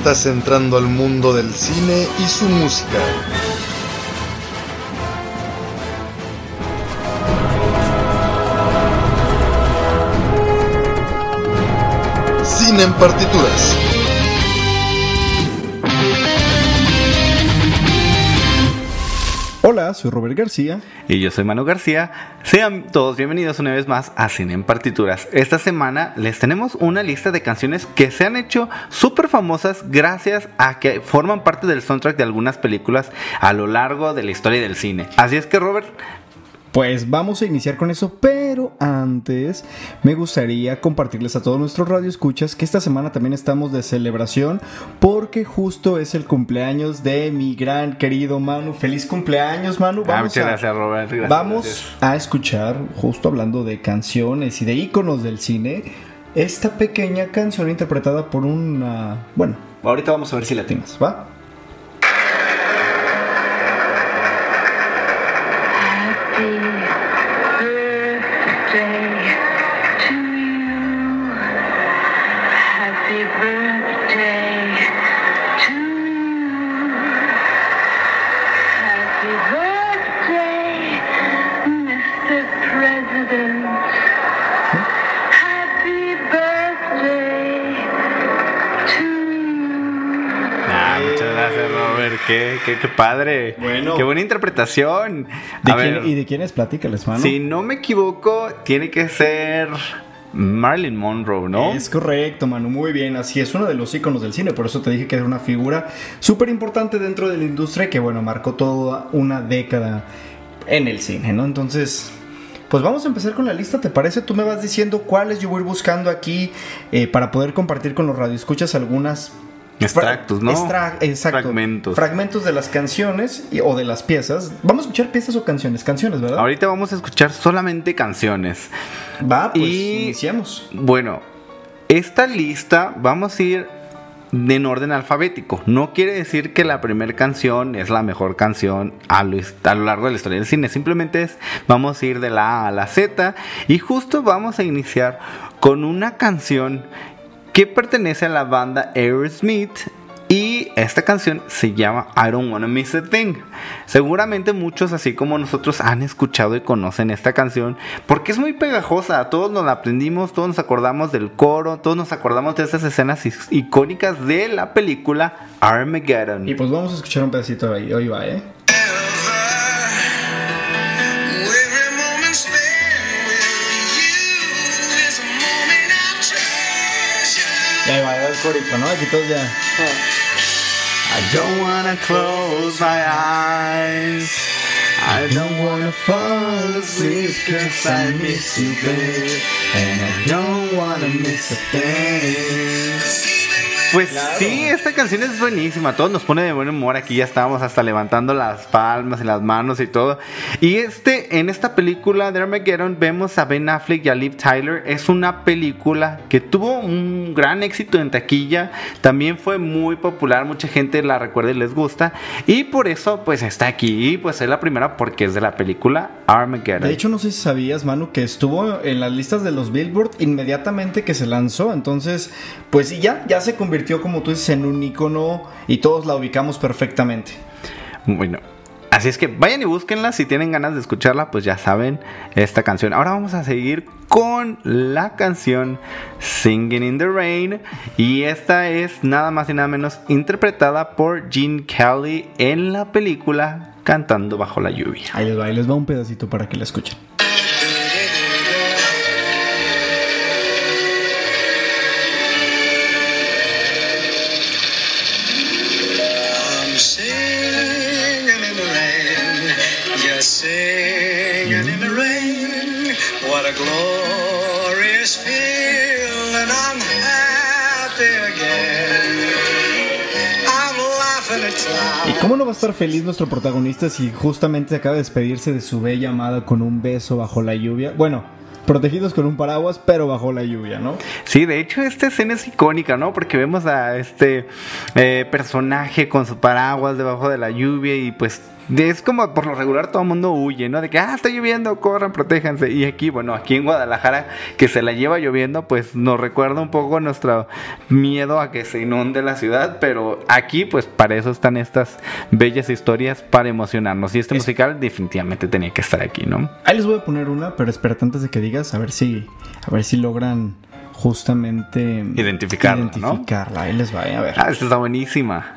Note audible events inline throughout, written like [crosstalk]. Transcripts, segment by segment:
Estás entrando al mundo del cine y su música. Cine en partituras. Hola, soy Robert García. Y yo soy Manu García. Sean todos bienvenidos una vez más a Cine en Partituras. Esta semana les tenemos una lista de canciones que se han hecho súper famosas gracias a que forman parte del soundtrack de algunas películas a lo largo de la historia del cine. Así es que Robert, Pues vamos a iniciar con eso, pero antes me gustaría compartirles a todos nuestros radioescuchas que esta semana también estamos de celebración porque justo es el cumpleaños de mi gran querido Manu. Feliz cumpleaños, Manu. Ah, Vamos, muchas a, gracias, Robert. Gracias, vamos gracias. a escuchar, justo hablando de canciones y de íconos del cine, esta pequeña canción interpretada por una... Bueno, ahorita vamos a ver si la tienes, ¿va? Happy birthday to you. Happy birthday to you. Happy birthday, Mr. President. Happy birthday to you. Ah, muchas gracias, Robert. Qué, padre. Bueno. Qué buena interpretación. ¿De quién- ver, ¿Y de quién es? Platícales, Manu. si no me equivoco, tiene que ser Marilyn Monroe, ¿no? Es correcto, Manu, muy bien. Así es, uno de los íconos del cine. Por eso te dije que era una figura súper importante dentro de la industria que, bueno, marcó toda una década en el cine, ¿no? Entonces, pues vamos a empezar con la lista, ¿te parece? Tú me vas diciendo cuáles yo voy a ir buscando aquí eh, para poder compartir con los radioescuchas algunas. Extractos, ¿no? Extra- exacto. Fragmentos. Fragmentos de las canciones y- o de las piezas. Vamos a escuchar piezas o canciones. Canciones, ¿verdad? Ahorita vamos a escuchar solamente canciones. Va, pues Y- iniciamos. Bueno, esta lista vamos a ir en orden alfabético. No quiere decir que la primera canción es la mejor canción a lo, a lo largo de la historia del cine. Simplemente es, vamos a ir de la A a la Z y justo vamos a iniciar con una canción que pertenece a la banda Aerosmith y esta canción se llama I Don't Wanna Miss a Thing. Seguramente muchos, así como nosotros, han escuchado y conocen esta canción porque es muy pegajosa. Todos nos la aprendimos, todos nos acordamos del coro, todos nos acordamos de estas escenas icónicas de la película Armageddon. Y pues vamos a escuchar un pedacito ahí. Hoy va, ¿eh? Va, el corito, ¿no? Aquí todos ya. I don't wanna close my eyes. I don't wanna fall asleep cause I miss you, babe. And I don't wanna miss a thing. Pues sí, esta canción es buenísima. Todos nos pone de buen humor. Aquí ya estábamos hasta levantando las palmas y las manos y todo. Y este, en esta película de Armageddon, vemos a Ben Affleck y a Liv Tyler. Es una película que tuvo un gran éxito en taquilla. También fue muy popular. Mucha gente la recuerda y les gusta. Y por eso, pues está aquí. Pues es la primera porque es de la película Armageddon. De hecho, no sé si sabías, Manu, que estuvo en las listas de los Billboard inmediatamente que se lanzó. Entonces, pues sí, ya, ya se convirtió, como tú dices, en un icono y todos la ubicamos perfectamente. Bueno, así es que vayan y búsquenla. Si tienen ganas de escucharla, pues ya saben esta canción. Ahora vamos a seguir con la canción Singing in the Rain. Y esta es nada más y nada menos interpretada por Gene Kelly en la película Cantando bajo la lluvia. Ahí les va, ahí les va un pedacito para que la escuchen. ¿Y cómo no va a estar feliz nuestro protagonista si justamente acaba de despedirse de su bella amada con un beso bajo la lluvia? Bueno, protegidos con un paraguas, pero bajo la lluvia, ¿no? Sí, de hecho esta escena es icónica, ¿no? Porque vemos a este eh, personaje con su paraguas debajo de la lluvia y pues es como por lo regular todo el mundo huye, ¿no? De que, ah, está lloviendo, corran, protéjanse. Y aquí, bueno, aquí en Guadalajara, que se la lleva lloviendo, pues nos recuerda un poco nuestro miedo a que se inunde la ciudad, pero aquí, pues para eso están estas bellas historias, para emocionarnos. Y este Es- musical definitivamente tenía que estar aquí, ¿no? Ahí les voy a poner una, pero espérate antes de que digas, a ver si, a ver si logran justamente Identificarla, ¿no? identificarla. Ahí les va, a ver. Ah, esta está buenísima.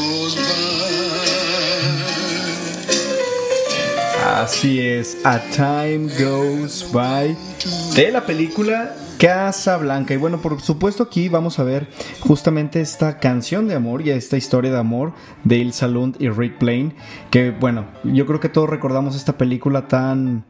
Así es, A Time Goes By de la película Casa Blanca. Y bueno, por supuesto aquí vamos a ver justamente esta canción de amor y esta historia de amor de Ilsa Lund y Rick Blaine. Que bueno, yo creo que todos recordamos esta película tan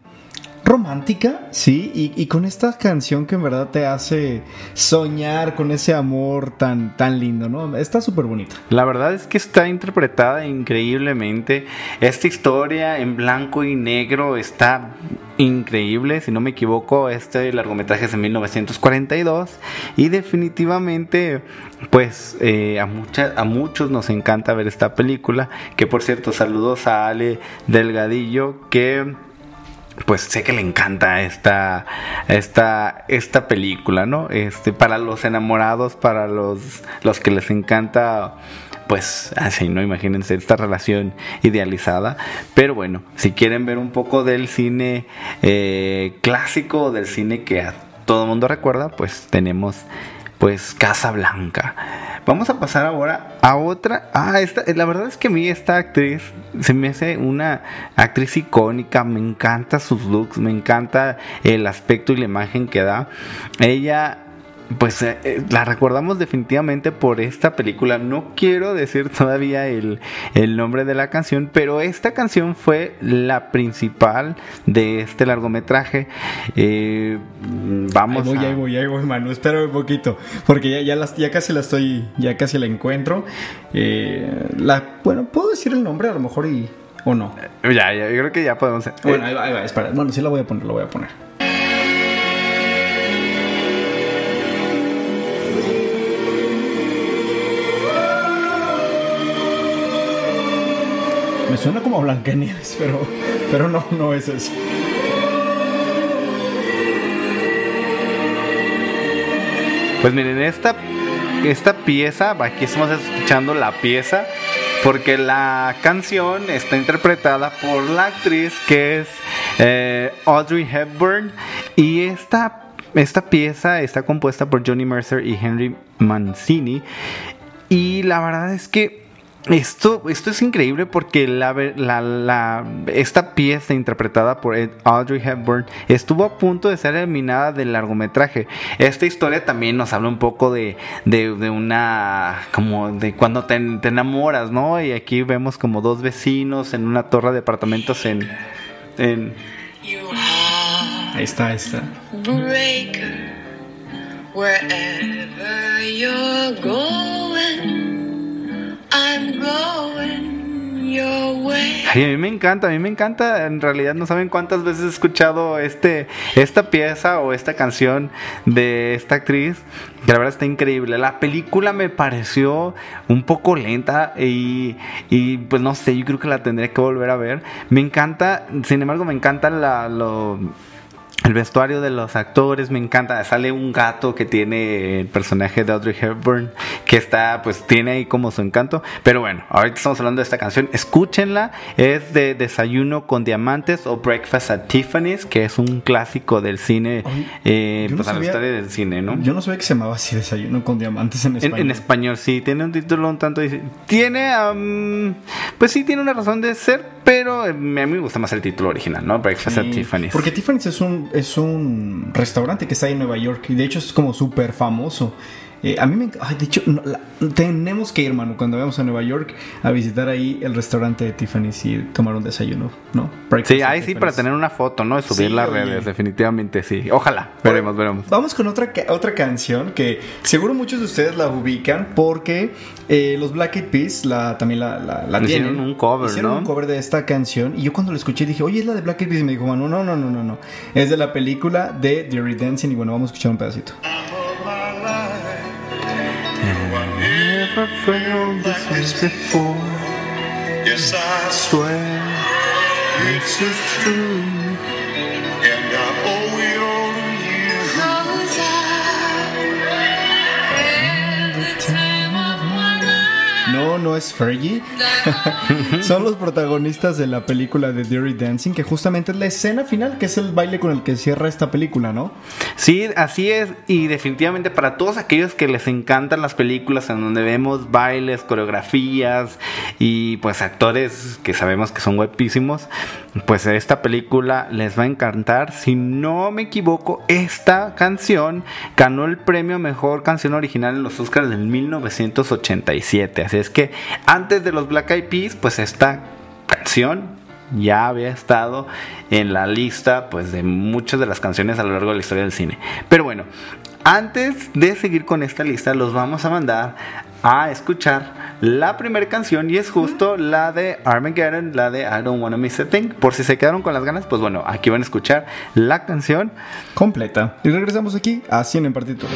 romántica, sí, y, con esta canción que en verdad te hace soñar con ese amor tan, tan lindo, ¿no? Está súper bonita. La verdad es que está interpretada increíblemente. Esta historia en blanco y negro está increíble. Si no me equivoco, este largometraje es de 1942. Y definitivamente, pues eh, a, mucha- a muchos nos encanta ver esta película. Que por cierto, saludos a Ale Delgadillo, que pues sé que le encanta esta, esta, esta película, ¿no? Este, para los enamorados, para los, los que les encanta, pues así, ¿no? Imagínense esta relación idealizada. Pero bueno, si quieren ver un poco del cine eh, clásico, del cine que a todo el mundo recuerda, pues tenemos pues Casa Blanca. Vamos a pasar ahora a otra. Ah, esta, la verdad es que a mí esta actriz se me hace una actriz icónica. Me encanta sus looks, me encanta el aspecto y la imagen que da. Ella. Pues eh, eh, la recordamos definitivamente por esta película. No quiero decir todavía el, el nombre de la canción, pero esta canción fue la principal de este largometraje. Eh, vamos Ahí voy, a... ahí voy, ahí voy, Manu. Espera un poquito. Porque ya, ya, las- ya casi la estoy. Ya casi la encuentro. Eh, la, bueno, ¿puedo decir el nombre a lo mejor y. o no? Ya, ya, yo creo que ya podemos. eh, Bueno, ahí va, ahí va, espera. Bueno, sí la voy a poner, la voy a poner. Me suena como a Blancanieves, pero, pero no, no es eso. Pues miren, esta, esta pieza, aquí estamos escuchando la pieza, porque la canción está interpretada por la actriz que es eh, Audrey Hepburn y esta, esta pieza está compuesta por Johnny Mercer y Henry Mancini y la verdad es que esto, esto es increíble porque la, ver- la- la- esta pieza interpretada por Ed- Audrey Hepburn estuvo a punto de ser eliminada del largometraje. Esta historia también nos habla un poco de, de- de una, como de cuando te, te enamoras, ¿no? Y aquí vemos como dos vecinos en una torre de apartamentos en... en Ahí está, ahí está. breaker wherever you're going i'm going your way Ay, a mí me encanta, a mí me encanta. En realidad no saben cuántas veces he escuchado este, esta pieza o esta canción de esta actriz. Que la verdad está increíble. La película me pareció un poco lenta y, y, pues no sé, yo creo que la tendría que volver a ver. Me encanta, sin embargo, me encanta la, lo, El vestuario de los actores me encanta. Sale un gato que tiene el personaje de Audrey Hepburn, que está, pues tiene ahí como su encanto. Pero bueno, ahorita estamos hablando de esta canción. Escúchenla. Es de Desayuno con Diamantes o Breakfast at Tiffany's, que es un clásico del cine, Ay, eh, no pues a la historia del cine, ¿no? Yo no sabía que se llamaba así Desayuno con Diamantes en español. en español, sí, tiene un título un tanto. Tiene, am, pues sí, tiene una razón de ser, pero eh, a mí me gusta más el título original, ¿no? Breakfast at Tiffany's. Porque Tiffany's es un, es un restaurante que está ahí en Nueva York y de hecho es como súper famoso. Eh, a mí me... Ay, de hecho, no, la- tenemos que ir, mano, cuando vayamos a Nueva York a visitar ahí el restaurante de Tiffany's y tomar un desayuno, ¿no? Breakfast Sí, ahí sí, para tener una foto, ¿no? Subir Sí, las oye. redes, definitivamente sí. Ojalá, veremos, veremos. Vamos con otra, otra canción que seguro muchos de ustedes la ubican porque eh, los Black Eyed Peas la, también la, la, la Hicieron tienen. un cover, Hicieron ¿no? un cover de esta canción y yo cuando la escuché dije, oye, es la de Black Eyed Peas y me dijo, Manu, no, no, no, no, no. Es de la película de Dirty Dancing y bueno, vamos a escuchar un pedacito. Yes, I swear. It's the truth, No, no es Fergie. [laughs] Son los protagonistas de la película de Dirty Dancing, que justamente es la escena final, que es el baile con el que cierra esta película, ¿no? Sí, así es. Y definitivamente para todos aquellos que les encantan las películas en donde vemos bailes, coreografías y pues actores que sabemos que son guapísimos, pues esta película les va a encantar. Si no me equivoco, esta canción ganó el premio a mejor canción original en los Oscars del 1987. Así es que antes de los Black Eyed Peas, pues esta canción ya había estado en la lista pues de muchas de las canciones a lo largo de la historia del cine. Pero bueno, antes de seguir con esta lista los vamos a mandar a escuchar la primera canción y es justo la de Armageddon, la de I Don't Wanna Miss a Thing. Por si se quedaron con las ganas, pues bueno, aquí van a escuchar la canción. Completa. Y regresamos aquí a 100 en partituras.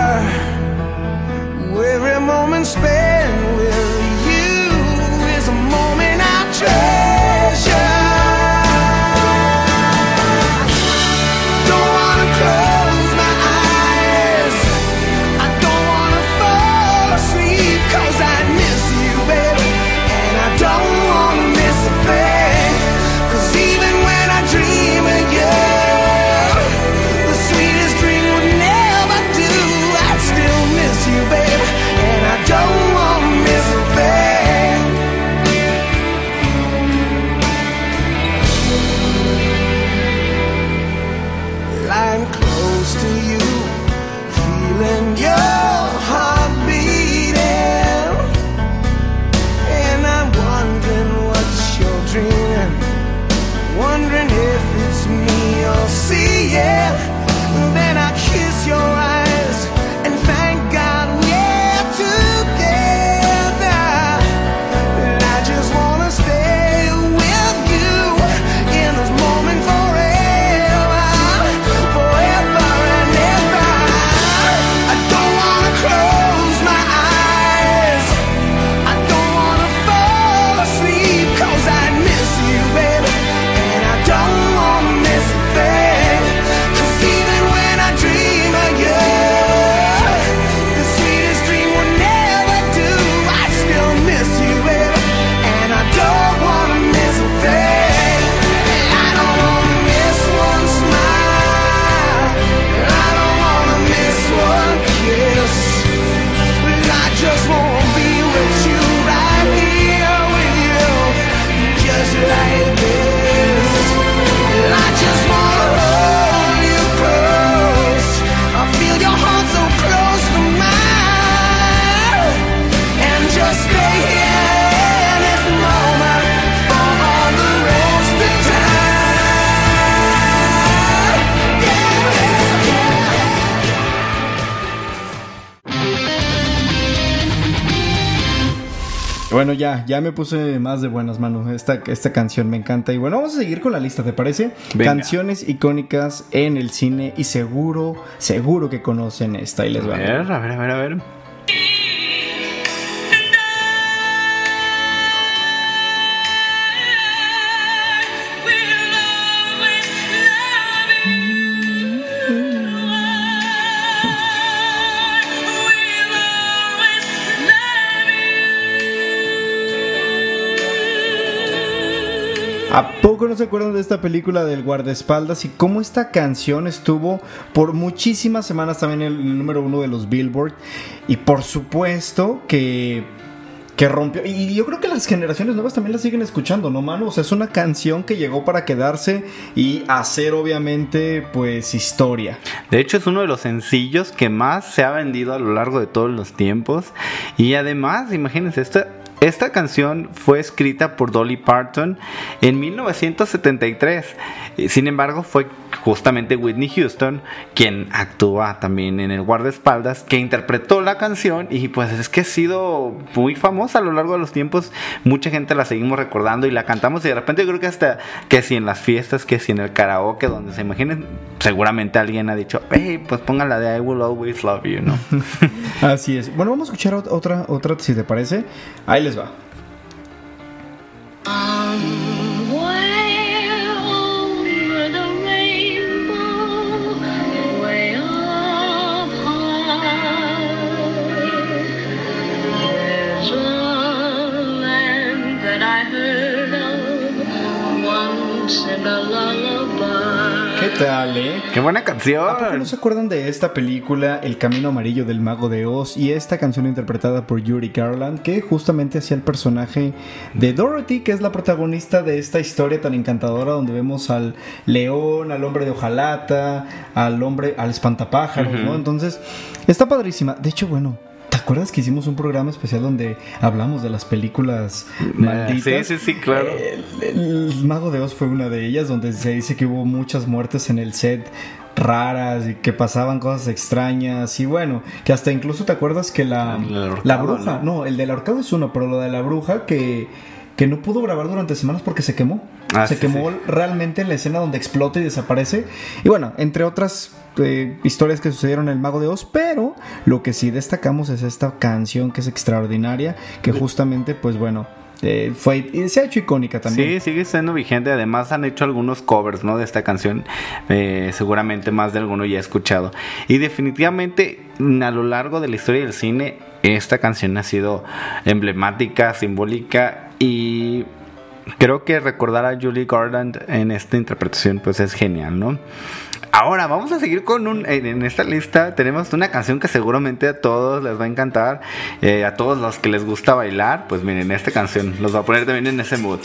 Spent with you is a moment I treasure. Ya, ya me puse más de buenas manos. Esta, esta canción me encanta. Y bueno, vamos a seguir con la lista, ¿te parece? Venga. Canciones icónicas en el cine y seguro, seguro que conocen esta. Y les A va. ver, a ver, a ver, a ver. ¿A poco no se acuerdan de esta película del guardaespaldas y cómo esta canción estuvo por muchísimas semanas también en el número uno de los Billboard? Y por supuesto que, que rompió. Y yo creo que las generaciones nuevas también la siguen escuchando, ¿no, mano? O sea, es una canción que llegó para quedarse y hacer, obviamente, pues historia. De hecho, es uno de los sencillos que más se ha vendido a lo largo de todos los tiempos. Y además, imagínense, esta, esta canción fue escrita por Dolly Parton en 1973. Eh, Sin embargo, fue justamente Whitney Houston quien actúa también en el guardaespaldas, que interpretó la canción y pues es que ha sido muy famosa a lo largo de los tiempos. Mucha gente la seguimos recordando y la cantamos y de repente yo creo que hasta que si en las fiestas, que si en el karaoke, donde se imaginen, seguramente alguien ha dicho, hey, pues pongan la de I Will Always Love You, ¿no? [laughs] Así es. Bueno, vamos a escuchar ot- otra, otra, si te parece. Ahí les va. Way tal, eh? ¡Qué buena ¿A poco canción! no se acuerdan de esta película El Camino Amarillo del Mago de Oz y esta canción interpretada por Yuri Garland que justamente hacía el personaje de Dorothy, que es la protagonista de esta historia tan encantadora donde vemos al león, al hombre de hojalata, al hombre, al espantapájaros, ¿no? Entonces, está padrísima. De hecho, bueno, ¿te acuerdas que hicimos un programa especial donde hablamos de las películas malditas? Sí, sí, sí, claro. El, el Mago de Oz fue una de ellas, donde se dice que hubo muchas muertes en el set raras y que pasaban cosas extrañas y bueno, que hasta incluso te acuerdas que la, ahorcado, la bruja, ¿no? no, el del ahorcado es uno, pero lo de la bruja que, que no pudo grabar durante semanas porque se quemó. Ah, se sí, quemó sí. realmente en la escena donde explota y desaparece. Y bueno, entre otras eh, historias que sucedieron en El Mago de Oz, pero lo que sí destacamos es esta canción que es extraordinaria, que justamente, pues bueno, eh, fue y se ha hecho icónica también. Sí, sigue siendo vigente. Además han hecho algunos covers, ¿no? De esta canción. Eh, seguramente más de alguno ya he escuchado. Y definitivamente a lo largo de la historia del cine, esta canción ha sido emblemática, simbólica y creo que recordar a Julie Garland en esta interpretación pues es genial, ¿no? Ahora vamos a seguir con un en, esta lista tenemos una canción que seguramente a todos les va a encantar, eh, a todos los que les gusta bailar, pues miren esta canción los va a poner también en ese mood.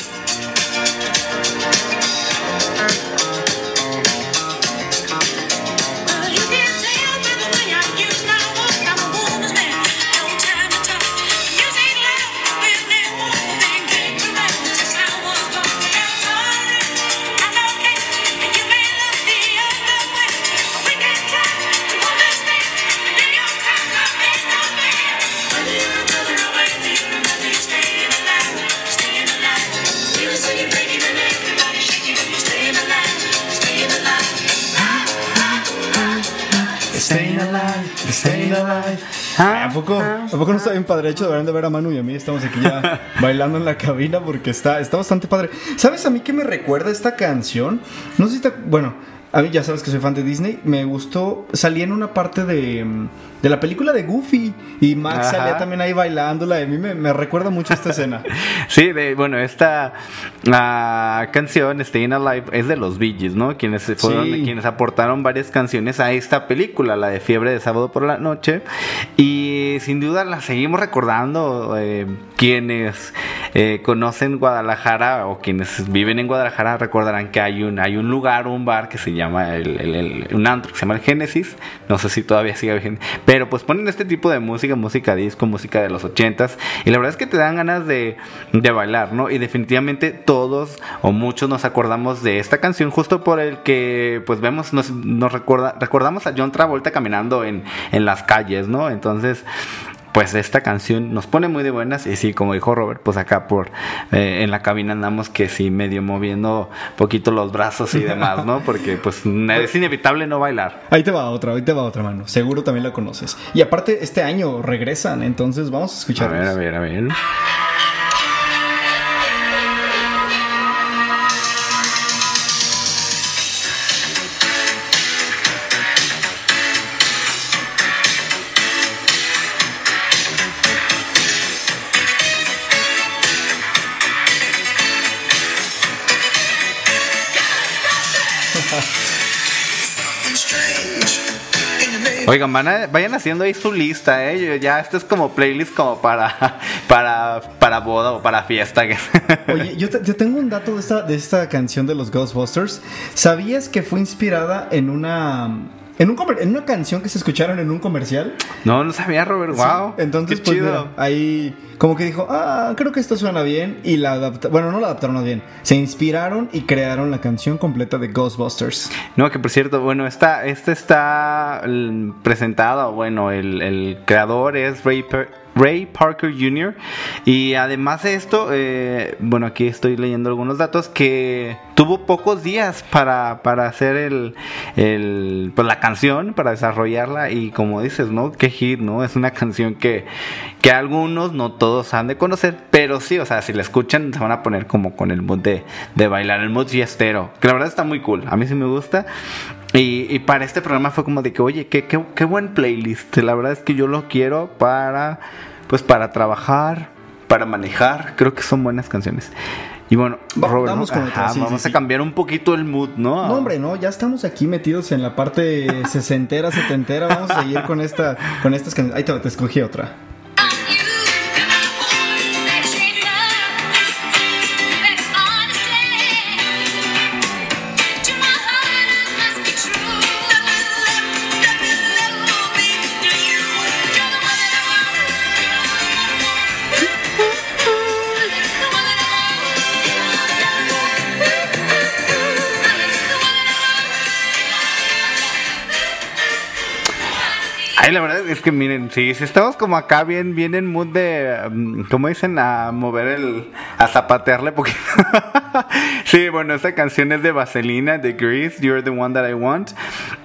Alive, staying alive. ¿A poco, ¿A poco no está bien padre? De hecho, deberían de ver a Manu y a mí. Estamos aquí ya [laughs] bailando en la cabina porque está, está bastante padre. ¿Sabes a mí qué me recuerda esta canción? No sé si te... Bueno, a mí ya sabes que soy fan de Disney. Me gustó... Salí en una parte de, mm, de la película de Goofy. Y Max Ajá. salía también ahí bailándola. Y a mí me, me recuerda mucho esta escena. [laughs] Sí, de, bueno, esta ah, canción, Staying Alive, es de los Bee Gees, ¿no? Quienes fueron Sí. quienes aportaron varias canciones a esta película, la de Fiebre de Sábado por la Noche. Y sin duda la seguimos recordando. eh, quienes eh, conocen Guadalajara o quienes viven en Guadalajara recordarán que hay un, hay un lugar, un bar que se llama, un antro que se llama el Génesis. No sé si todavía sigue vigente. Pero pues ponen este tipo de música, música disco, música de los ochentas. Y la verdad es que te dan ganas de, de bailar, ¿no? Y definitivamente todos o muchos nos acordamos de esta canción justo por el que pues vemos, nos, nos recuerda, recordamos a John Travolta caminando en, en las calles, ¿no? Entonces pues esta canción nos pone muy de buenas. Y sí, como dijo Robert, pues acá por eh, en la cabina andamos que sí, medio moviendo poquito los brazos y demás, ¿no? Porque pues es inevitable no bailar. Ahí te va otra, ahí te va otra mano. Seguro también la conoces. Y aparte, este año regresan, entonces vamos a A escuchar. ver, a ver, a ver. Oigan, vayan haciendo ahí su lista, ¿eh? Ya, esto es como playlist como para, [laughs] para, para boda o para fiesta. [laughs] Oye, yo, te- tengo un dato de esta, de esta canción de los Ghostbusters. ¿Sabías que fue inspirada en una, en, un en una canción que se escucharon en un comercial? No, no sabía, Robert. Wow. Entonces, qué pues chido. mira, ahí como que dijo, ah, creo que esto suena bien. Y la adaptaron, bueno, no la adaptaron bien. Se inspiraron y crearon la canción completa de Ghostbusters. No, que por cierto, bueno, esta, este está mm, presentado, bueno, el, el creador es Ray, Per- Ray Parker Jr. Y además de esto, eh, bueno, aquí estoy leyendo algunos datos, que tuvo pocos días para, para hacer el, el, pues, la canción, para desarrollarla y como dices, ¿no? Qué hit, ¿no? Es una canción que, que algunos, no todos han de conocer, pero sí, o sea, si la escuchan se van a poner como con el mood de, de bailar, el mood fiestero, que la verdad está muy cool, a mí sí me gusta. Y, y para este programa fue como de que, oye, qué, qué, qué buen playlist, la verdad es que yo lo quiero para, pues para trabajar, para manejar, creo que son buenas canciones. Y bueno, Robert, vamos ¿no? con Ajá, sí, vamos sí, a sí. cambiar un poquito el mood, ¿no? No, hombre, no, ya estamos aquí metidos en la parte sesentera, setentera. Vamos a seguir con esta, con estas canciones. Ahí te, te escogí otra. Ay, la verdad es que miren, sí, si estamos como acá bien, bien en mood de, mm, como dicen, a mover el, a zapatearle poquito. [laughs] sí, bueno, esta canción es de Vaselina, de Grease, You're the One That I Want.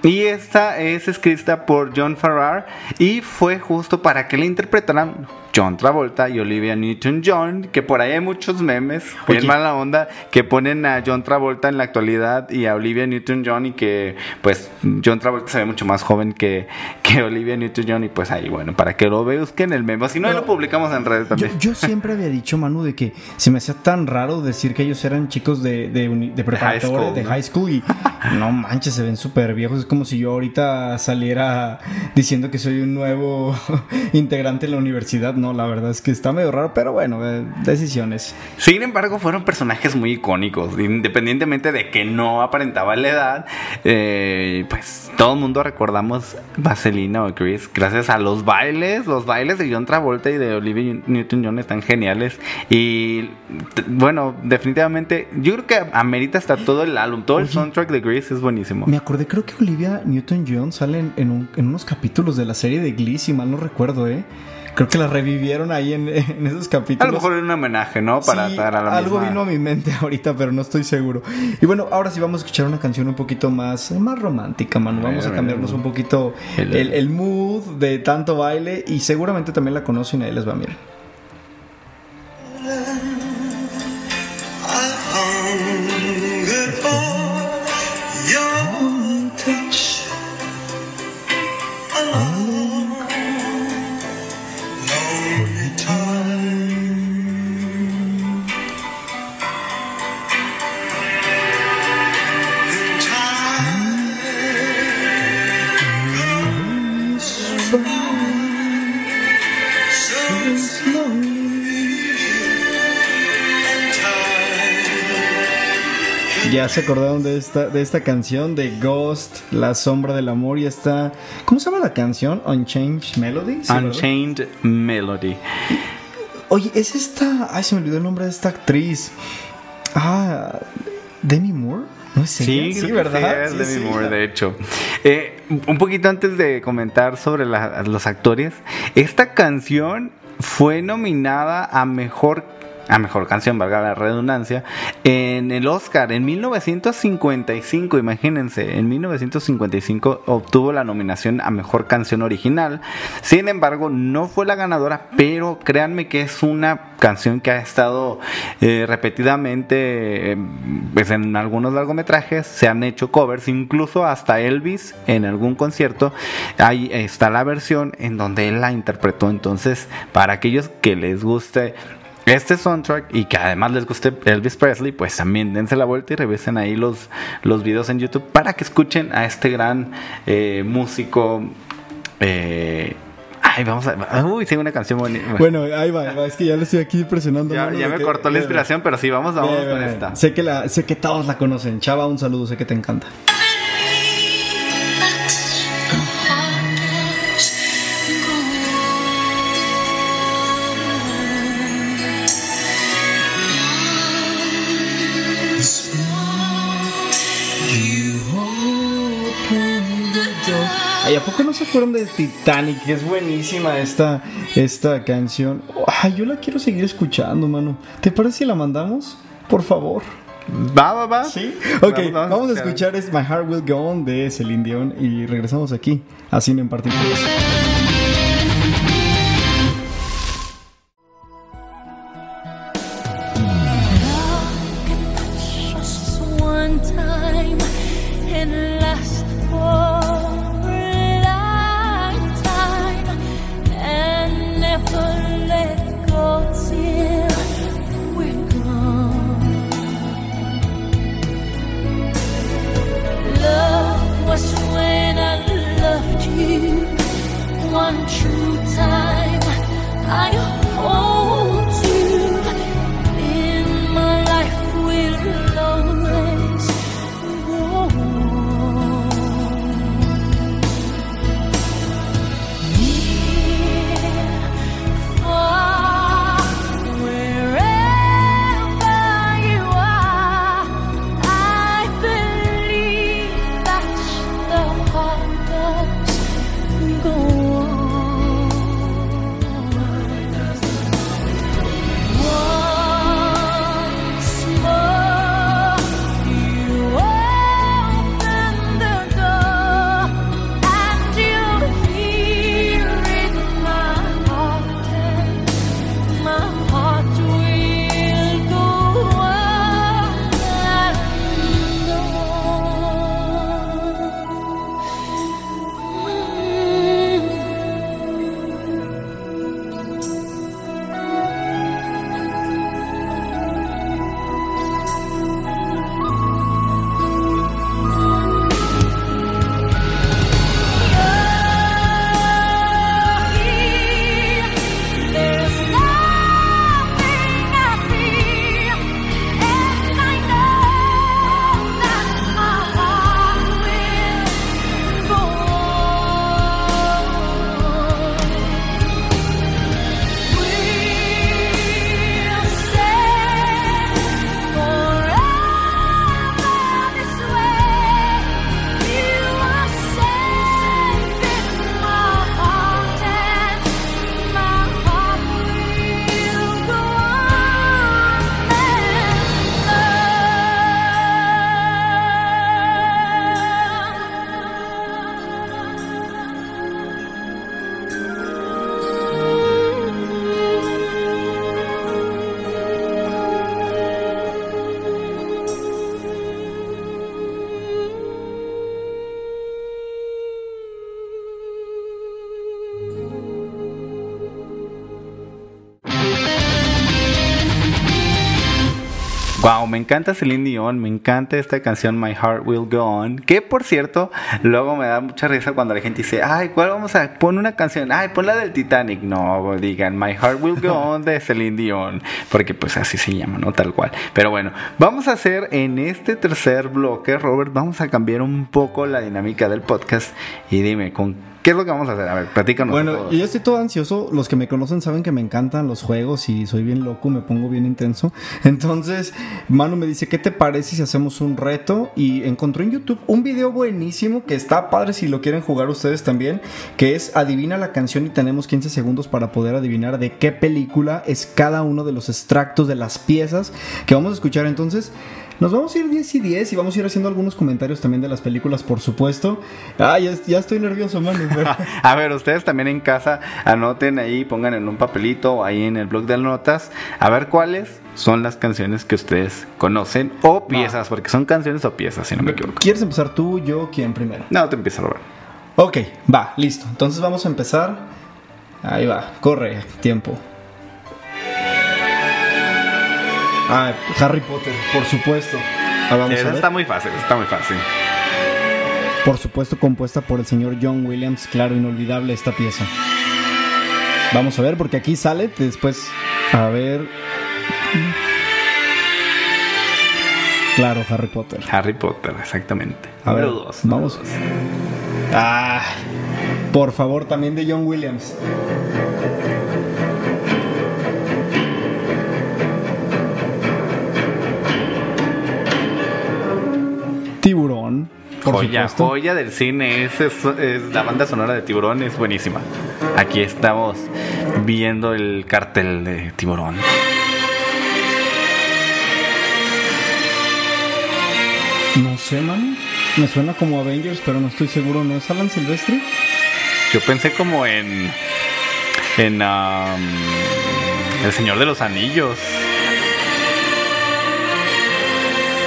Y esta es escrita por John Farrar y fue justo para que la interpretaran John Travolta y Olivia Newton-John, que por ahí hay muchos memes, bien Oye. mala onda, que ponen a John Travolta en la actualidad y a Olivia Newton-John y que pues John Travolta se ve mucho más joven que, que Olivia Newton-John y pues ahí bueno, para que lo busquen el meme, si no ahí lo publicamos en redes también. yo siempre había dicho, Manu, de que se me hacía tan raro decir que ellos eran chicos de, de, de preparatoria, de ¿no? high school, y [laughs] no manches, se ven súper viejos. Es como si yo ahorita saliera diciendo que soy un nuevo [laughs] integrante en la universidad. No, la verdad es que está medio raro, pero bueno, eh, decisiones. Sin embargo, fueron personajes muy icónicos, independientemente de que no aparentaba la edad, eh, pues todo el mundo recordamos Vaselina o Chris gracias a los bailes, los bailes de John Travolta y de Olivia Newton-John están geniales y bueno, definitivamente yo creo que amerita hasta todo el álbum, todo el soundtrack de Grease es buenísimo. Me acordé, creo que Olivia Newton-John sale en, en un- en unos capítulos de la serie de Glee, si mal no recuerdo, ¿eh? Creo que la revivieron ahí en, en esos A capítulos. lo mejor era un homenaje, ¿no? Para Sí, dar a la algo misma- vino a mi mente [laughs] ahorita, pero no estoy seguro. Y bueno, ahora sí vamos a escuchar una canción un poquito más, más romántica, mano. A Vamos a a cambiarnos un poquito El- el, el mood de tanto baile y seguramente también la conocen, ahí les va, miren. Se acordaron de esta, de esta canción de Ghost, La Sombra del Amor y esta... ¿Cómo se llama la canción? Unchanged Melody. ¿Sí, verdad? Unchained Melody. Oye, es esta... Ay, se me olvidó el nombre de esta actriz. Ah, Demi Moore. No es Sí, sí, ¿verdad? sí, es Sí, Demi sí. Moore, de hecho. Eh, un poquito antes de comentar sobre la- los actores, esta canción fue nominada a mejor a mejor canción, valga la redundancia, en el Oscar en 1955, imagínense, en 1955 obtuvo la nominación a mejor canción original. Sin embargo, no fue la ganadora, pero créanme que es una canción que ha estado eh, repetidamente eh, pues en algunos largometrajes, se han hecho covers, incluso hasta Elvis en algún concierto, ahí está la versión en donde él la interpretó. Entonces, para aquellos que les guste este soundtrack y que además les guste Elvis Presley, pues también dense la vuelta y revisen ahí los, los videos en YouTube para que escuchen a este gran eh, músico. eh, ay, vamos a. Uy, sí, una canción bonita. Bueno, ahí va, ahí va, es que ya le estoy aquí presionando. ya me que- cortó la inspiración, pero sí, vamos, vamos con esta. Sé que, la, sé que todos la conocen. Chava, un saludo, sé que te encanta. Ay, ¿a poco no se acuerdan de Titanic? Es buenísima esta, esta canción. Ay, yo la quiero seguir escuchando, mano. ¿Te parece si la mandamos? Por favor. Va, va, va. Sí. Ok, Vamos, vamos, vamos a escuchar es My Heart Will Go On de Celine Dion y regresamos aquí a Cine en Partículas. Me encanta Celine Dion, me encanta esta canción My Heart Will Go On, que por cierto, luego me da mucha risa cuando la gente dice, ay, ¿cuál vamos a poner una canción? Ay, pon la del Titanic. No, digan My Heart Will Go On de Celine Dion, porque pues así se llama, ¿no? Tal cual. Pero bueno, vamos a hacer en este tercer bloque, Robert, vamos a cambiar un poco la dinámica del podcast y dime, ¿con ¿Qué es lo que vamos a hacer? A ver, platícanos. Bueno, yo estoy todo ansioso. Los que me conocen saben que me encantan los juegos y soy bien loco, me pongo bien intenso. [laughs] Entonces, Manu me dice, ¿qué te parece si hacemos un reto? Y encontró en YouTube un video buenísimo que está padre si lo quieren jugar ustedes también, que es adivina la canción y tenemos 15 segundos para poder adivinar de qué película es cada uno de los extractos de las piezas que vamos a escuchar. Entonces, nos vamos a ir 10 y 10 y vamos a ir haciendo algunos comentarios también de las películas, por supuesto. Ah, ya, ya estoy nervioso, Manu. pero- [laughs] A ver, ustedes también en casa anoten ahí, pongan en un papelito o ahí en el blog de notas, a ver cuáles son las canciones que ustedes conocen o piezas, porque son canciones o piezas, si no me equivoco. ¿Quieres empezar tú, yo, quién primero? No, te empiezo a robar. Ok, va, listo. Entonces vamos a empezar. Ahí va, corre, tiempo. Ah, Harry Potter, por supuesto. Ah, vamos a Esa ver. está muy fácil, está muy fácil. Por supuesto, compuesta por el señor John Williams. Claro, inolvidable esta pieza. Vamos a ver, porque aquí sale después. A ver. Claro, Harry Potter. Harry Potter, exactamente. A ver, dos. vamos. dos. Ah, por favor, también de John Williams. Tiburón. Por joya, supuesto. joya del cine. Es, es- es- la banda sonora de Tiburón es buenísima. Aquí estamos viendo el cartel de Tiburón. No sé, man. Me suena como Avengers, pero no estoy seguro. ¿No es Alan Silvestri? Yo pensé como en. En. am, el Señor de los Anillos.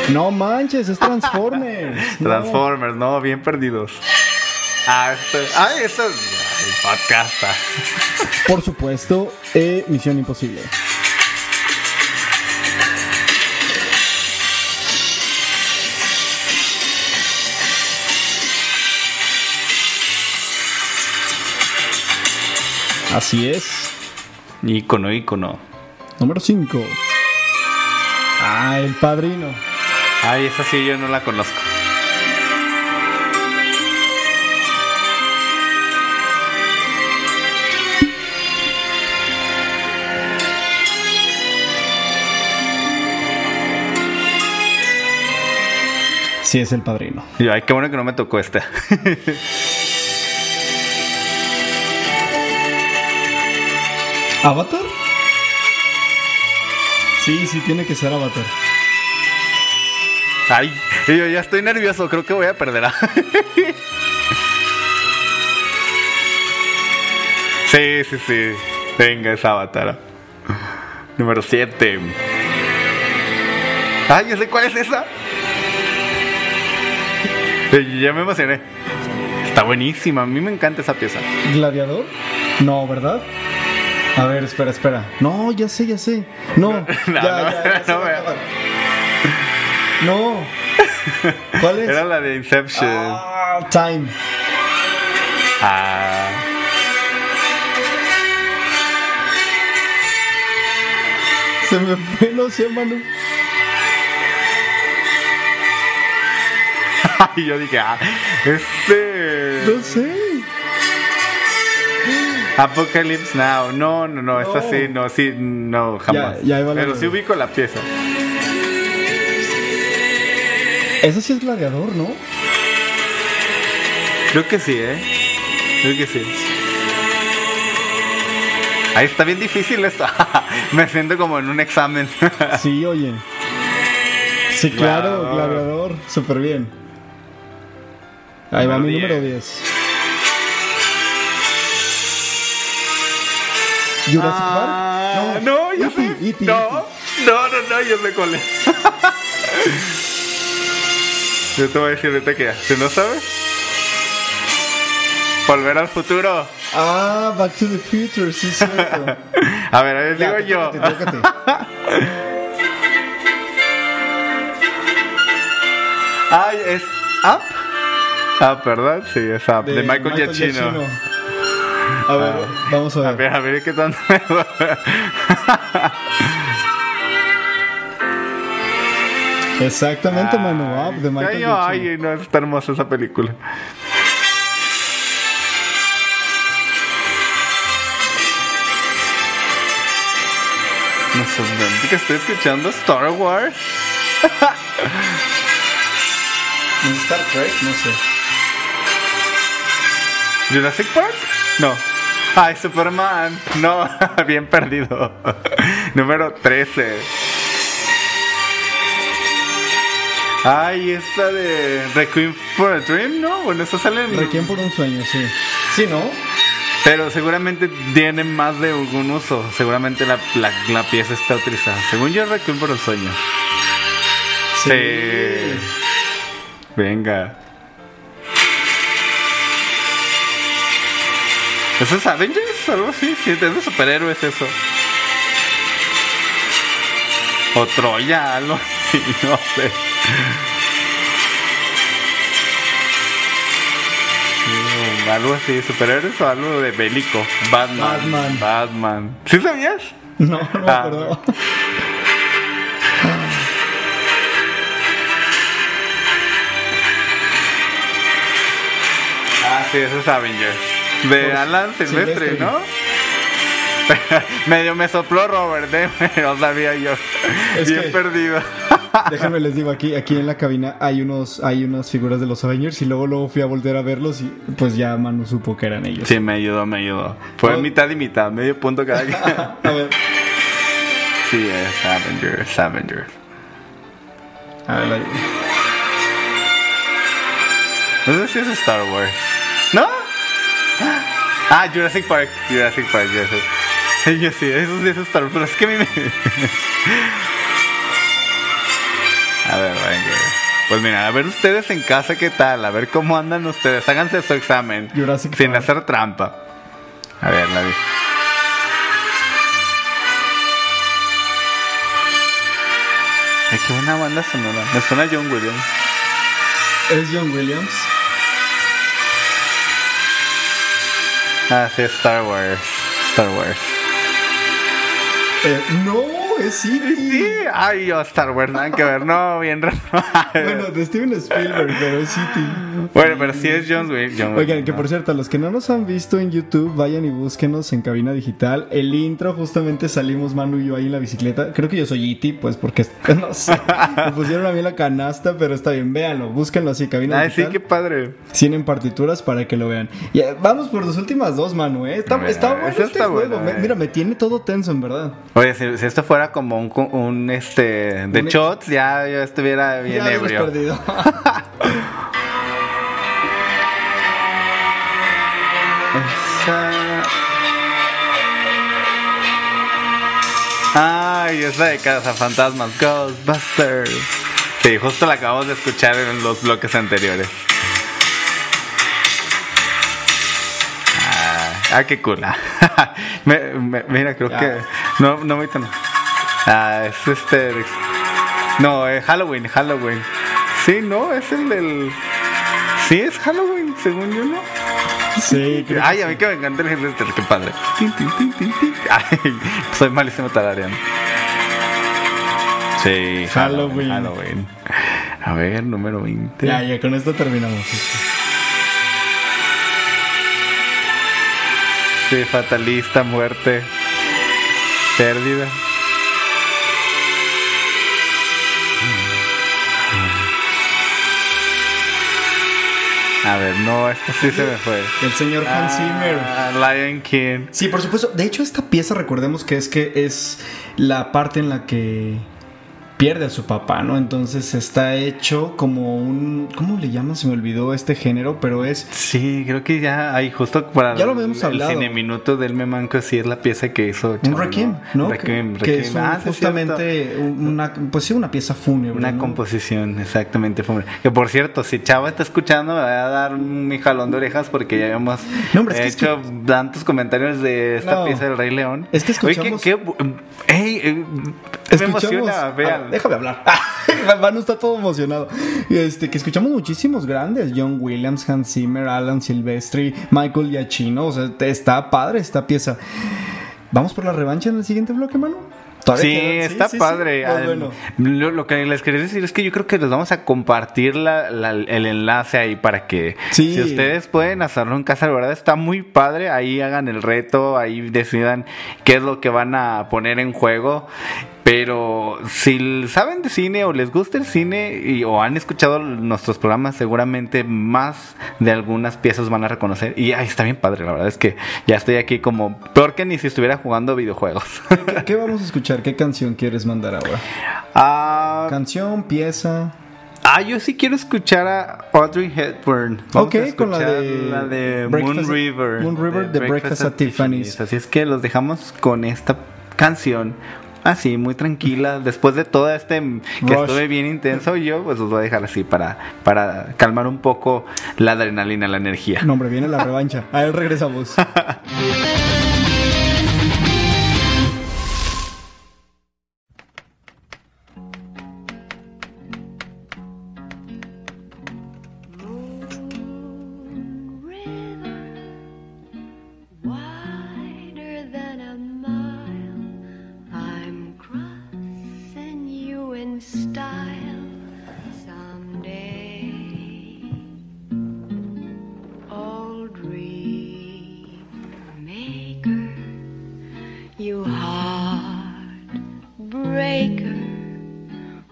No manches, es Transformers. [laughs] Transformers, no, bien perdidos. Ah, esto. Ay, esto. El podcast. Por supuesto, eh, Misión Imposible. Así es. Ícono, ícono. Número 5. Ah, el padrino. Ay, esa sí yo no la conozco. Sí, es el padrino. Y, Ay, qué bueno que no me tocó esta. ¿Avatar? Sí, sí, tiene que ser Avatar. Ay, yo ya estoy nervioso, creo que voy a perder. [laughs] sí, sí, sí. Venga, es Avatar. Número 7. Ay, yo sé cuál es esa. Ya me emocioné. Está buenísima, a mí me encanta esa pieza. ¿Gladiador? No, ¿verdad? A ver, espera, espera. No, ya sé, ya sé. No, [laughs] no, ya, ya, [laughs] ya se no, No. ¿Cuál es? Era la de Inception. Ah, time. Ah. Se me fue, no sé, Manu. [laughs] Y yo dije, ah, este. No sé. Apocalypse Now. No, no, no, No. sí, no, sí, no, jamás. Ya, ya Pero sí ubico la pieza. Ese sí es gladiador, ¿no? Creo que sí, ¿eh? Creo que sí. Ahí está bien difícil esto. [laughs] Me siento como en un examen. [laughs] Sí, oye. Sí, claro, Gladiador. gladiador. Súper bien. Ahí va mi número 10. 10. Jurassic Ah, Park. no, yo E.T., sé. E.T., no, no, no, no, yo sé cuál es. Yo te voy a decir ahorita que si no sabes, volver al futuro. Ah, Back to the Future, sí, es cierto. [laughs] A ver, a ver, Ya, digo yo. tócate, tócate. [laughs] Ay, es Up. Ah, ¿verdad? Sí, es Up. De, Michael, Giacchino. Giacchino. A ver, vamos a ver. A ver, a ver qué tanto [laughs] Exactamente, Manu. Ah, de Michael ay, no, está hermosa esa película. Me sorprende que estoy escuchando Star Wars. [laughs] Star Trek? No sé. ¿Jurassic Park? No. Ay, Superman. No, [laughs] bien perdido. [laughs] Número 13. Ay, esta de Requiem for a Dream, ¿no? Bueno, esta sale en... Requiem por un sueño, sí. Sí, ¿no? Pero seguramente tiene más de algún uso. Seguramente la, la, la pieza está utilizada. Según yo, Requiem por un sueño. Sí. Venga. ¿Eso es Avengers? Algo así. Sí, es de superhéroes eso. O Troya, algo así. [laughs] No sé. Sí, Algo así, superhéroes o algo de bélico. Batman. Batman. Batman. ¿Sí sabías? No, no me Ah. acuerdo. Ah, sí, eso es Avengers. De Alan Silvestre. ¿no? [laughs] Medio me sopló Robert, ¿eh? [laughs] No sabía yo. Es Bien que- perdido. [laughs] Déjenme les digo, aquí, aquí en la cabina hay unos, hay unas figuras de los Avengers y luego luego fui a volver a verlos y pues ya Manu supo que eran ellos. Sí, me ayudó, me ayudó. Fue Oh. mitad y mitad, medio punto cada quien. A ver, Sí, es Avengers, Avengers. a ver, ahí. No sé si es Star Wars. ¿No? [gasps] Ah, Jurassic Park. Jurassic Park, Jurassic [laughs] Yo sí, eso sí es Star Wars. Pero es que a mí me. [laughs] A ver, venga. Pues mira, a ver ustedes en casa qué tal, a ver cómo andan ustedes. Háganse su examen. Jurassic sin Park. hacer trampa. A ver, la vi. Ay, qué buena banda sonora. Me suena John Williams. Es John Williams. Ah, sí, Star Wars. Star Wars. Eh, no, es City. Sí, ay, yo Star Wars, nada que ver, no, bien raro. Bueno, de Steven Spielberg, pero es City. Bueno, pero sí es John Wick. John Wick, Oigan, que por cierto, los que no nos han visto en YouTube, vayan y búsquenos en Cabina Digital. El intro, justamente salimos Manu y yo ahí en la bicicleta. Creo que yo soy Iti, pues porque, [laughs] no sé, me pusieron a mí la canasta, pero está bien, véanlo, búsquenlo así, Cabina Ay, sí, Digital. qué padre. Tienen partituras para que lo vean. Y eh, vamos por las últimas dos, Manu, ¿eh? Está, bueno este está juego. buena, eh. mira, me tiene todo tenso, en verdad. Oye, si, si esto fuera como un, este de Un- shots, ya yo estuviera [laughs] bien ya ebrio. perdido. [laughs] Esa- Ay, esa de Fantasmas Ghostbusters. Sí, justo la acabamos de escuchar en los bloques anteriores. Ah, ah, qué cool. [laughs] Me- me- mira, creo Ya. que. No, no me tan. Ah, es este. No, es Halloween, Halloween. Sí, no, es el del. Sí, es Halloween, según yo, ¿no? sí, [laughs] creo que Ay, a mí que me encanta el Hellraiser, qué padre. Ay, [laughs] soy malísimo tarareando. Sí, Halloween. Halloween. A ver, número 20. Ya, ya, con esto terminamos. esto. Sí, fatalista, muerte, pérdida. A ver, no, esto sí se me fue. El señor Hans Zimmer. Ah, Lion King. Sí, por supuesto. De hecho, esta pieza, recordemos que es que es la parte en la que pierde a su papá, ¿no? Entonces está hecho como un... ¿Cómo le llaman? Se me olvidó este género, pero es... Sí, creo que ya hay justo para Ya lo habíamos el hablado. cine minuto del Memanco sí es la pieza que hizo Un Chavo, requiem, ¿no? Requiem, que, que requiem. es un- Ah, justamente un- una, pues sí, una pieza fúnebre. Una ¿no? composición, exactamente. fue- Que por cierto, si Chava está escuchando, me va a dar mi jalón de orejas porque ya habíamos No, hombre, es que es hecho tantos comentarios de esta No. pieza del Rey León. Es que escuchamos- Oye, qué, qué- ey, eh, me Escuchamos- emociona, Ah, vean. déjame hablar. [laughs] Manu está todo emocionado. Este, que escuchamos muchísimos grandes. John Williams, Hans Zimmer, Alan Silvestri, Michael Giacchino. O sea, está padre esta pieza. ¿Vamos por la revancha en el siguiente bloque, Manu? Sí, quedan- está sí, padre. Bueno. lo, lo que les quería decir es que yo creo que les vamos a compartir la- la- el enlace ahí para que si ustedes pueden hacerlo en casa, la verdad está muy padre. Ahí hagan el reto, ahí decidan qué es lo que van a poner en juego. Pero si saben de cine o les gusta el cine y, o han escuchado nuestros programas, seguramente más de algunas piezas van a reconocer. Y ay, está bien padre, la verdad es que ya estoy aquí como peor que ni si estuviera jugando videojuegos. ¿Qué, qué vamos a escuchar? ¿Qué canción quieres mandar ahora? Ah, Canción, pieza. ah, yo sí quiero escuchar a Audrey Hepburn. Vamos Ok, con la escuchar de la de Breakfast- Moon River. Moon River de Breakfast at Tiffany's. Así es que los dejamos con esta canción. Así, muy tranquila. Después de todo este que Rush. estuve bien intenso, yo pues los voy a dejar así para, para calmar un poco la adrenalina, la energía. No, hombre, viene la revancha. A ver, regresamos. [laughs]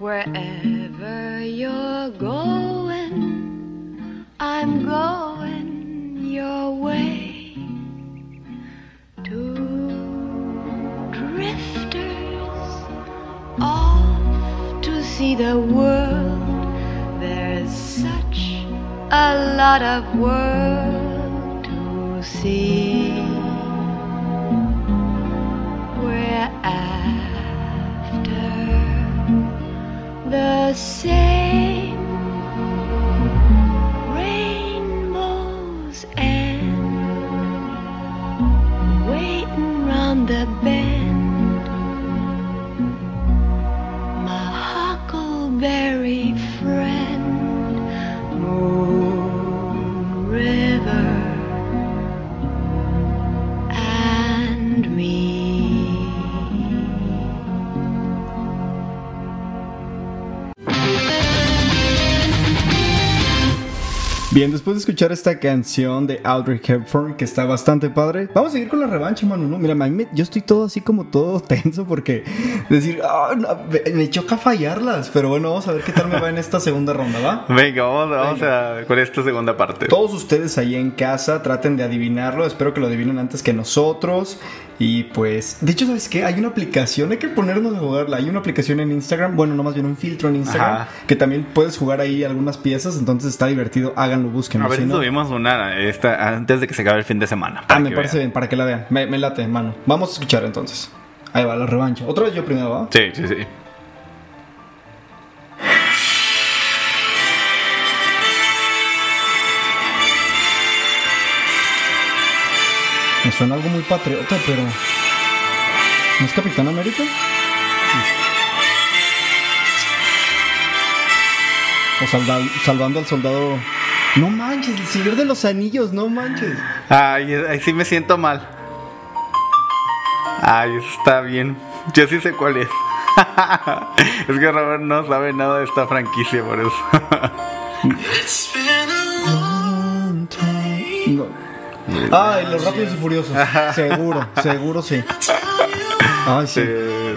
wherever you're going, I'm going your way. Two drifters off to see the world. There's such a lot of world to see. The same rainbows and waiting round the bend. Bien, después de escuchar esta canción de Audrey Hepburn, que está bastante padre, vamos a seguir con la revancha, mano. ¿no? Mira, me- yo estoy todo así como todo [laughs] tenso porque decir, "Ah, no, me, choca fallarlas. Pero bueno, vamos a ver qué tal me va en esta segunda ronda, ¿va? [laughs] Venga, vamos, vamos a, con esta segunda parte. Todos ustedes ahí en casa traten de adivinarlo. Espero que lo adivinen antes que nosotros. Y pues, de hecho, ¿sabes qué? Hay una aplicación, hay que ponernos a jugarla. Hay una aplicación en Instagram, bueno, no más bien un filtro en Instagram, Ajá. que también puedes jugar ahí algunas piezas. Entonces está divertido, háganlo, búsquenlo. A ver si no- subimos una esta, antes de que se acabe el fin de semana. Ah, me parece vean. bien, para que la vean. Me, me late, mano. Vamos a escuchar entonces. Ahí va la revancha. Otra vez yo primero, ¿va? Sí, sí, sí. Me suena algo muy patriota, pero. ¿No es Capitán América? O salda- salvando al soldado. No manches, el Señor de los Anillos, no manches. Ay, ahí sí me siento mal. Ay, está bien. Yo sí sé cuál es. [laughs] es que Robert no sabe nada de esta franquicia, por eso. No. Ay, los rápidos y furiosos. Seguro, seguro sí. Ay, sí.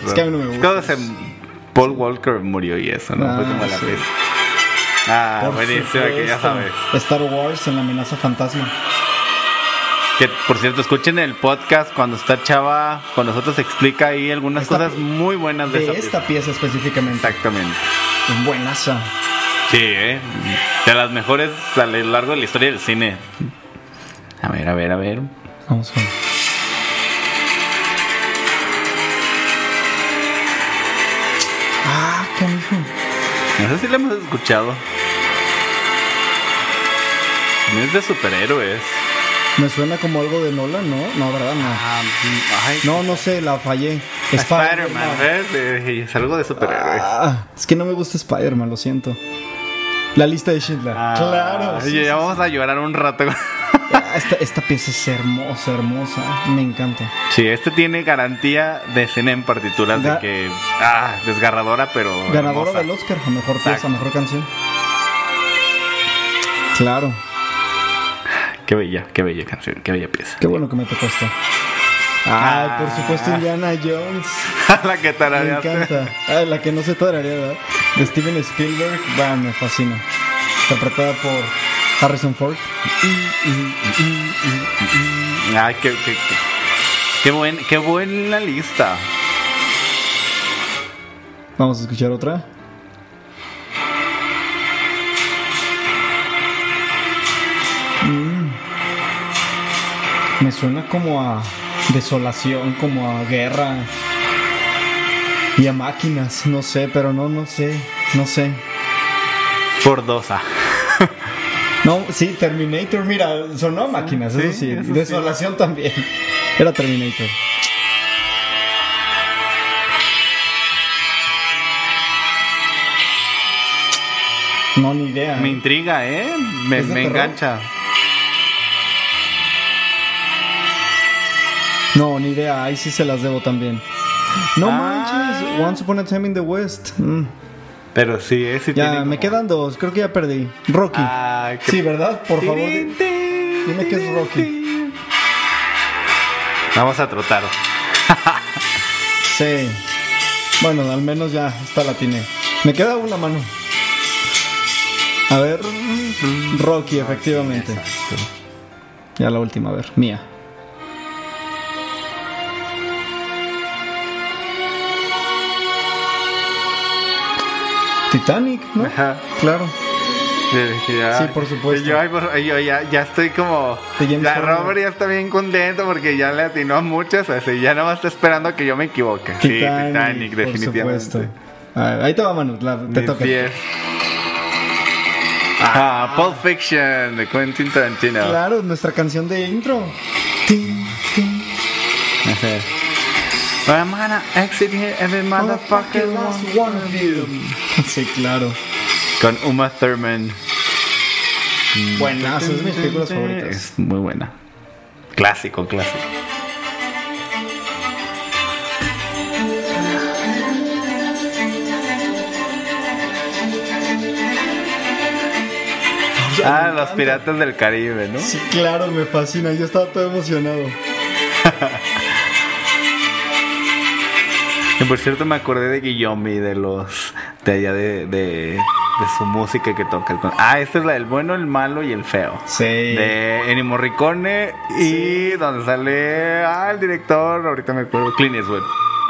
Es que a mí no me Es gusta. cuando se- Paul Walker murió y eso, ¿no? Fue Ah, como la sí. vez. Ah, Por buenísimo, que ya sabes. Star Wars en la amenaza fantasma. Que por cierto, escuchen el podcast cuando está Chava con nosotros explica ahí algunas Esta- cosas muy buenas de, De esa esta pieza. pieza específicamente. Exactamente. Es buenaza. Sí, ¿eh? De las mejores a lo largo de la historia del cine. A ver, a ver, a ver. Vamos a ver. Ah, canijo. No sé si la hemos escuchado. No es de superhéroes. Me suena como algo de Nolan, ¿no? No, ¿verdad? No. Ah, No, no sé, la fallé. Spider-Man, ¿ves? Eh, Es algo de superhéroes. Ah, es que no me gusta Spider-Man, lo siento. La lista de Schindler. Ah, claro. sí, ya vamos a llorar un rato. [laughs] esta, esta pieza es hermosa, hermosa. Me encanta. Sí, este tiene garantía de escena en partituras Ga- de que. Ah, desgarradora, pero. Ganadora hermosa. del Oscar mejor pieza, Exacto. mejor canción. Claro. Qué bella, qué bella canción, qué bella pieza. Qué bueno que me tocó esta. Ah, por supuesto Indiana Jones. [laughs] la que Me tarareaste. encanta. Ah, la que no se todavía, ¿verdad? De Steven Spielberg. Va, me fascina. Interpretada por Harrison Ford. Ay, qué, qué, qué, qué buen, qué buena lista. Vamos a escuchar otra. Mm. Me suena como a desolación, como a guerra y a máquinas, no sé, pero no, no sé, no sé. Por dosa. No, sí, Terminator, mira, sonó a máquinas, eso Sí, eso sí. desolación también. Era Terminator. No, ni idea. Me intriga, ¿eh? Me, ¿Es de me engancha. No, ni idea, ahí sí se las debo también. No Ah. manches, Once Upon a Time in the West. Mm. Pero sí. Sí Ya, tiene me como- quedan dos, creo que ya perdí. Rocky. Qué- Sí, ¿verdad? Por favor. Dime que es Rocky. Vamos a trotar. Sí. Bueno, al menos ya está la tiene. Me queda una mano. A ver. Rocky, efectivamente. Ya la última, a ver. Mía. Titanic, ¿no? Ajá. Claro. Dije. Sí, por supuesto. Yo, yo ya, ya estoy como. Horner. Robert ya está bien contento porque ya le atinó a muchas. Así ya nada más está esperando que yo me equivoque. sí, Titanic, por definitivamente. supuesto. A ver, ahí te va, Manu. la- te toca. diez. Ah, Pulp Fiction de Quentin Tarantino. Claro, nuestra canción de intro. Tin, tin. Ajá. I'm gonna exit here every motherfucker last one. one of you. [laughs] Sí, claro. Con Uma Thurman. Buenas, es de mis películas favoritas. Es muy buena. Clásico, clásico. Ah, los piratas del Caribe, ¿no? Sí, claro, me fascina. Yo estaba todo emocionado. Y por cierto me acordé de Guillomi, de los de allá de, de, de su música que toca. Ah, esta es la del bueno, el malo y el feo. Sí. De Ennio Morricone y donde sale ah, el director, ahorita me acuerdo, Clint Eastwood.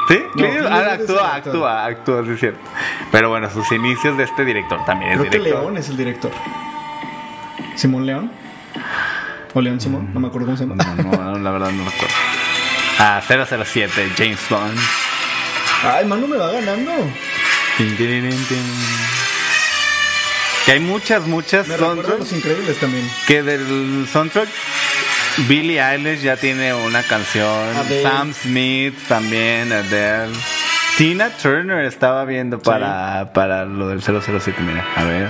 ¿Sí? Clint Clint Eastwood. Ah, es actúa, el actúa, actúa, sí es cierto. Pero bueno, sus inicios de este director también es Creo que director. León es el director. ¿Simón León? ¿O León Simón? No me acuerdo cómo se llama. No, no, la verdad no me acuerdo. Ah, 007, James Bond. Ay, Manu me va ganando. Tin, tin, tin, tin. Que hay muchas, muchas Me soundtracks Los Increíbles también. que del soundtrack Billie Eilish ya tiene una canción, Adele. Sam Smith también, Adele. Tina Turner estaba viendo para, para lo del 007, mira, a ver.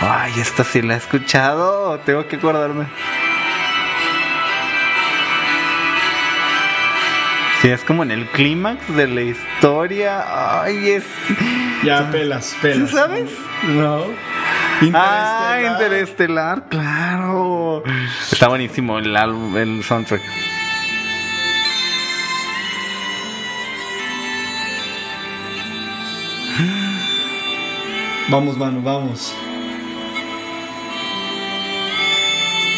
Ay, esta sí la he escuchado, tengo que acordarme. Sí, es como en el clímax de la historia. Ay, es. Ya, pelas, pelas. ¿Sí sabes? No. Ah, Interestelar. Interestelar, claro. Está buenísimo el álbum, el soundtrack. Vamos, Manu, vamos.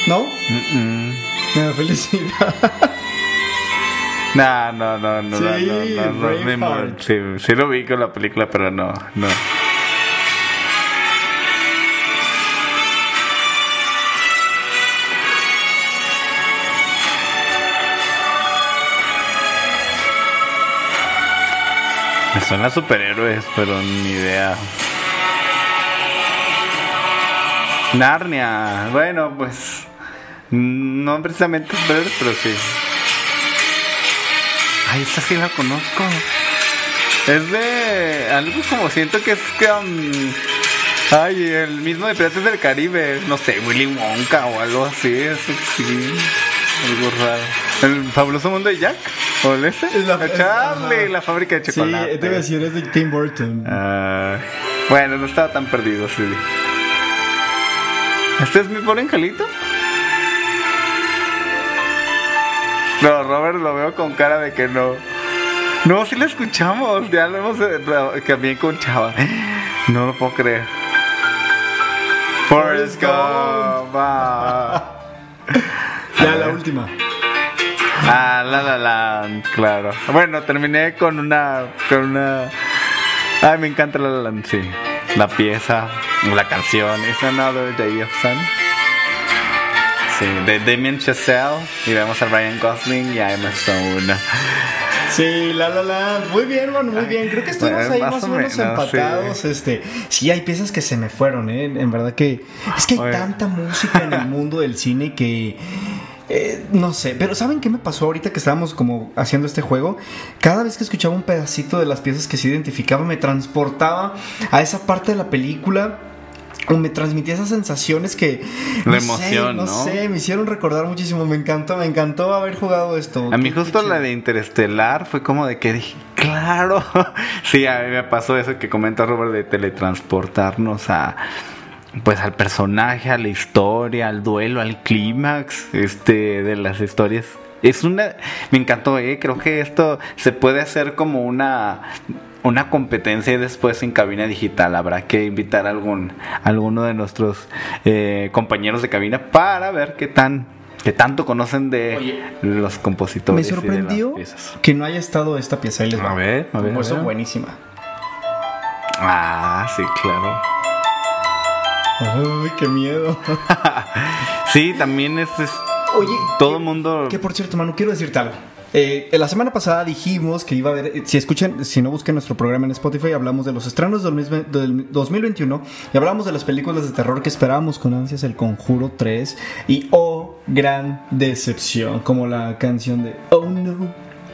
¿No? Mm-mm. Me da felicidad. [laughs] No, no, no, no, Sí, no, no, no, no, mood. Sí, sí lo vi con la película, pero no, no. Me suena superhéroes, pero ni idea. Narnia, bueno, pues no precisamente superhéroes, pero sí. Ay, esta sí la conozco. Es de algo como siento que es que um, Ay, el mismo de Piratas del Caribe, no sé, Willy Wonka o algo así, eso sí, algo raro. ¿El fabuloso mundo de Jack? ¿O el ese? Es la- es- Charlie, la fábrica de Sí, chocolate. te a decir, es de Tim Burton. Ah, bueno, no estaba tan perdido, sí. ¿Este es mi pobre angelito? No, Robert lo veo con cara de que no. No, sí lo escuchamos, ya lo hemos eh, también con Chava. No lo puedo creer. Forrest Gump. Ya, la última. Ah, la la la, claro. Bueno, terminé con una con una Ay, me encanta la la Land, sí. La pieza, la canción, It's Another Day of Sun. Sí, de Damien Chazelle y vemos a Ryan Gosling y a Emma Stone. Sí, la la la. Muy bien, mano, muy bien. Creo que estuvimos ahí más o menos empatados. Este, sí, hay piezas que se me fueron, ¿eh? En verdad que. Es que hay Oye. tanta música en el mundo del cine que. eh, no sé, pero ¿saben qué me pasó ahorita que estábamos como haciendo este juego? Cada vez que escuchaba un pedacito de las piezas que se identificaba, me transportaba a esa parte de la película me transmitía esas sensaciones que La no emoción, sé, no, ¿no? sé, me hicieron recordar muchísimo. Me encantó, me encantó haber jugado esto. A mí justo la de Interestelar fue como de que dije, claro. [laughs] Sí, a mí me pasó eso que comenta Robert de teletransportarnos a pues al personaje, a la historia, al duelo, al clímax este de las historias. Es una me encantó, eh, creo que esto se puede hacer como una una competencia y después en cabina digital habrá que invitar a algún alguno de nuestros eh, compañeros de cabina para ver qué tan qué tanto conocen de Oye, los compositores. Me y de las sorprendió piezas. que no haya estado esta pieza. Ahí les va. A ver, a ver, eso buenísima. Ah, sí, claro. Ay, qué miedo. [laughs] Sí, también es, es- Oye, todo que- el mundo. Que por cierto, Manu, quiero decirte algo. Eh, la semana pasada dijimos que iba a haber, eh, si escuchan, si no busquen nuestro programa en Spotify, hablamos de los estrenos del, mismo- del 2021 y hablamos de las películas de terror que esperábamos con ansias, El Conjuro 3 y oh, gran decepción, como la canción de Oh no,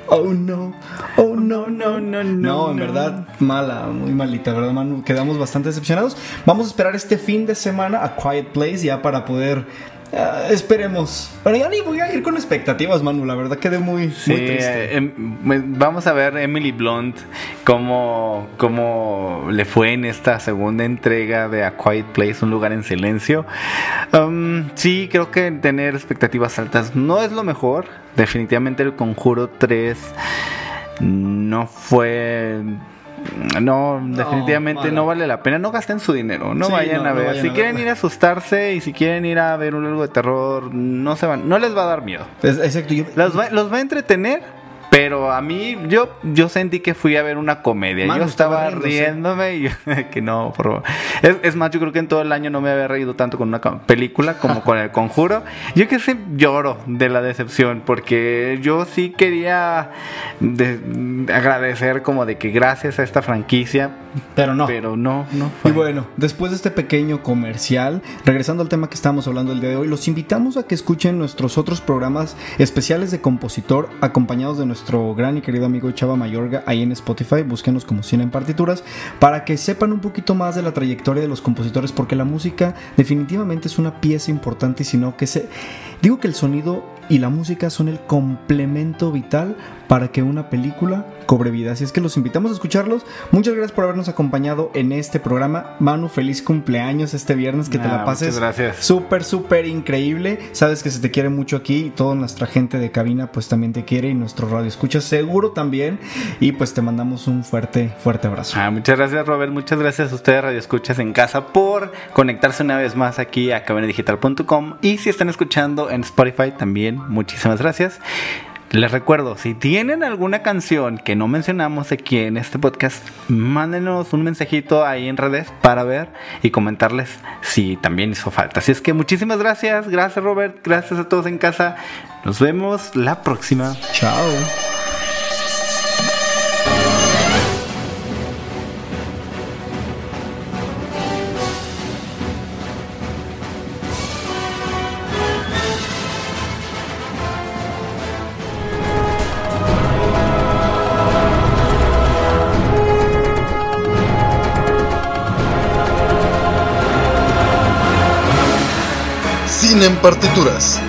oh no, oh no, no, no, no. No, en verdad, mala, muy malita, ¿verdad, Manu? Quedamos bastante decepcionados. Vamos a esperar este fin de semana a Quiet Place ya para poder... ah, esperemos. Bueno, ya ni voy a ir con expectativas, Manu. La verdad quedé muy, Sí, muy triste. eh, em, me- vamos a ver Emily Blunt cómo, cómo le fue en esta segunda entrega de A Quiet Place, un lugar en silencio. Um, sí, creo que tener expectativas altas no es lo mejor. Definitivamente el Conjuro 3 no fue... No, definitivamente no vale la pena. No gasten su dinero. No Sí, vayan no, a no ver. vayan si a quieren ir a asustarse y si quieren ir a ver un algo de terror, no se van, no les va a dar miedo. Es- exacto. yo- Los va, los va a entretener, pero a mí, yo, yo sentí que fui a ver una comedia. Mano, yo estaba riéndome y yo, [laughs] que no, por favor. Es, es más, yo creo que en todo el año no me había reído tanto con una película como con El Conjuro. Yo que sé, lloro de la decepción, porque yo sí quería de- agradecer como de que gracias a esta franquicia, pero no. pero no, no Y bueno, después de este pequeño comercial, regresando al tema que estamos hablando el día de hoy, los invitamos a que escuchen nuestros otros programas especiales de compositor, acompañados de nuestro gran y querido amigo Chava Mayorga ahí en Spotify. Búsquenos como Cine en Partituras para que sepan un poquito más de la trayectoria de los compositores, porque la música definitivamente es una pieza importante, y sino que se. Digo que el sonido y la música son el complemento vital para que una película cobre vida. Así es que los invitamos a escucharlos. Muchas gracias por habernos acompañado en este programa. Manu, feliz cumpleaños este viernes. Que te la pases muchas gracias. súper, súper increíble. Sabes que se te quiere mucho aquí y toda nuestra gente de cabina pues también te quiere y nuestro radio escucha seguro también. Y pues te mandamos un fuerte, fuerte abrazo. Ah, muchas gracias Robert, muchas gracias a ustedes Radio Escuchas en casa por conectarse una vez más aquí a cabinadigital.com y si están escuchando en Spotify también, muchísimas gracias. Les recuerdo, si tienen alguna canción que no mencionamos aquí en este podcast, mándenos un mensajito ahí en redes para ver y comentarles si también hizo falta. Así es que muchísimas gracias, gracias Robert, gracias a todos en casa. Nos vemos la próxima. Chao. Partituras.